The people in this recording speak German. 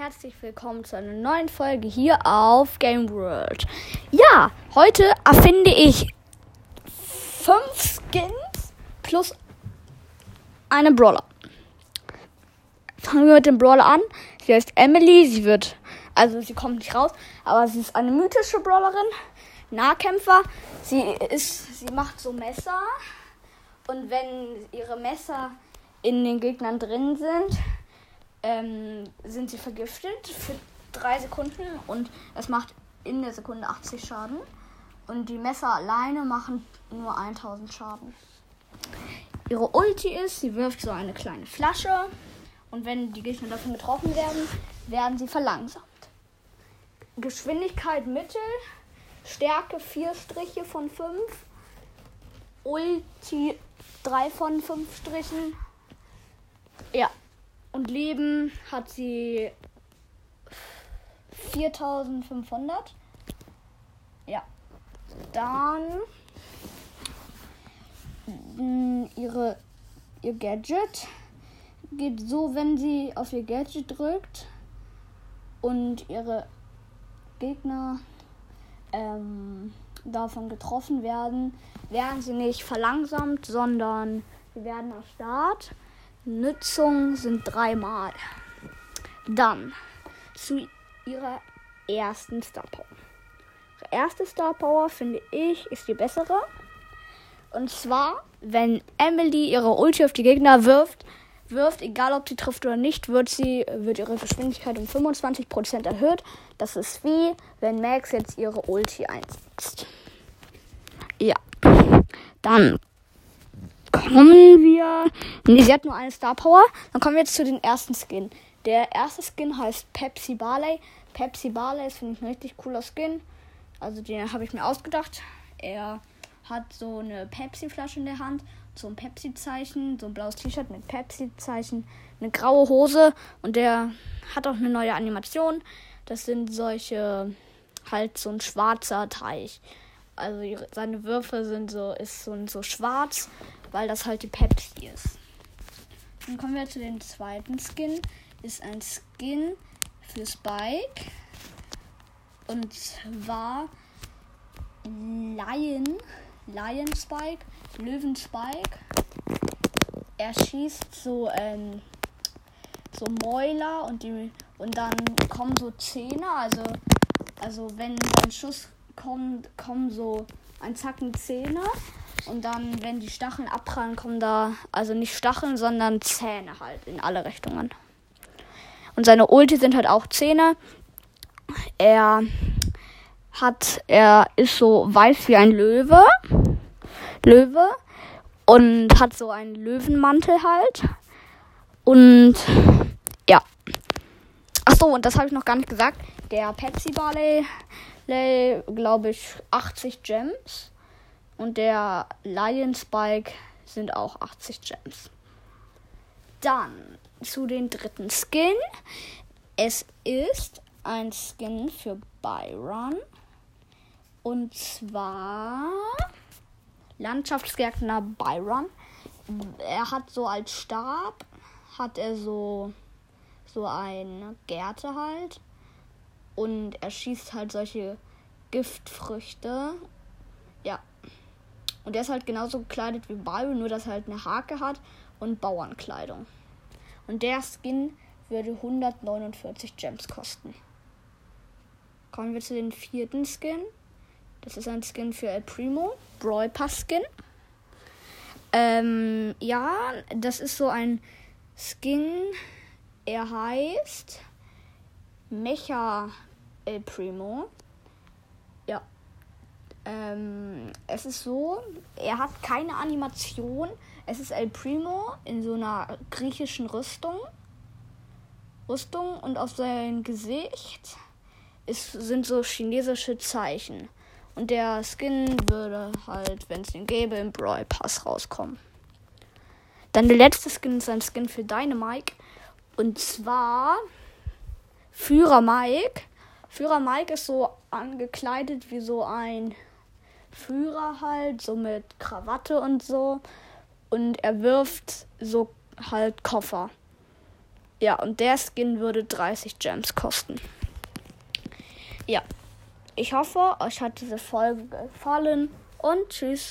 herzlich willkommen zu einer neuen Folge hier auf Game World. Ja, heute erfinde ich fünf Skins plus einen Brawler. Fangen wir mit dem Brawler an. Sie heißt Emily, sie wird, also sie kommt nicht raus, aber sie ist eine mythische Brawlerin, Nahkämpfer. Sie ist, sie macht so Messer und wenn ihre Messer in den Gegnern drin sind, ähm, sind sie vergiftet für drei Sekunden und es macht in der Sekunde 80 Schaden. Und die Messer alleine machen nur 1000 Schaden. Ihre Ulti ist, sie wirft so eine kleine Flasche und wenn die Gegner davon getroffen werden, werden sie verlangsamt. Geschwindigkeit Mittel, Stärke 4 Striche von 5, Ulti 3 von 5 Strichen. Ja, und Leben hat sie 4500. Ja. Dann mm, ihre ihr Gadget geht so, wenn sie auf ihr Gadget drückt und ihre Gegner ähm, davon getroffen werden, werden sie nicht verlangsamt, sondern sie werden erstarrt. Nutzung sind dreimal. Dann zu ihrer ersten Star Power. Ihre erste Star Power, finde ich, ist die bessere. Und zwar, wenn Emily ihre Ulti auf die Gegner wirft, wirft, egal ob sie trifft oder nicht, wird sie wird ihre Geschwindigkeit um 25% erhöht. Das ist wie wenn Max jetzt ihre Ulti einsetzt. Ja. Dann kommen wir. Nee, sie hat nur eine Star Power. Dann kommen wir jetzt zu den ersten Skin. Der erste Skin heißt Pepsi Barley. Pepsi Barley ist, finde ich, ein richtig cooler Skin. Also den habe ich mir ausgedacht. Er hat so eine Pepsi-Flasche in der Hand, so ein Pepsi-Zeichen, so ein blaues T-Shirt mit Pepsi-Zeichen, eine graue Hose und der hat auch eine neue Animation. Das sind solche, halt so ein schwarzer Teich. Also seine Würfe sind so, ist so, so schwarz weil das halt die Pepsi ist. Dann kommen wir zu dem zweiten Skin. Ist ein Skin für Spike. Und zwar Lion. Lion Spike. Löwen Spike. Er schießt so, ähm, so Mäuler und die und dann kommen so Zähne. Also, also wenn ein Schuss kommt, kommen so ein Zacken Zähne. Und dann, wenn die Stacheln abprallen, kommen da, also nicht Stacheln, sondern Zähne halt in alle Richtungen. Und seine Ulti sind halt auch Zähne. Er hat, er ist so weiß wie ein Löwe. Löwe. Und hat so einen Löwenmantel halt. Und ja. Ach so, und das habe ich noch gar nicht gesagt. Der Pepsi Barley, glaube ich, 80 Gems. Und der Lion Spike sind auch 80 Gems. Dann zu den dritten Skin. Es ist ein Skin für Byron. Und zwar Landschaftsgärtner Byron. Er hat so als Stab, hat er so, so eine Gärte halt. Und er schießt halt solche Giftfrüchte. Ja, und der ist halt genauso gekleidet wie Byron, nur dass er halt eine Hake hat und Bauernkleidung. Und der Skin würde 149 Gems kosten. Kommen wir zu den vierten Skin. Das ist ein Skin für El Primo. Brawl Pass Skin. Ähm, ja, das ist so ein Skin. Er heißt Mecha El Primo. Ähm, es ist so, er hat keine Animation. Es ist El Primo in so einer griechischen Rüstung. Rüstung und auf seinem Gesicht ist, sind so chinesische Zeichen. Und der Skin würde halt, wenn es den gäbe, im Brawl Pass rauskommen. Dann der letzte Skin ist ein Skin für Dynamike. Und zwar Führer Mike. Führer Mike ist so angekleidet wie so ein Führer halt, so mit Krawatte und so. Und er wirft so halt Koffer. Ja, und der Skin würde 30 Gems kosten. Ja. Ich hoffe, euch hat diese Folge gefallen und tschüss.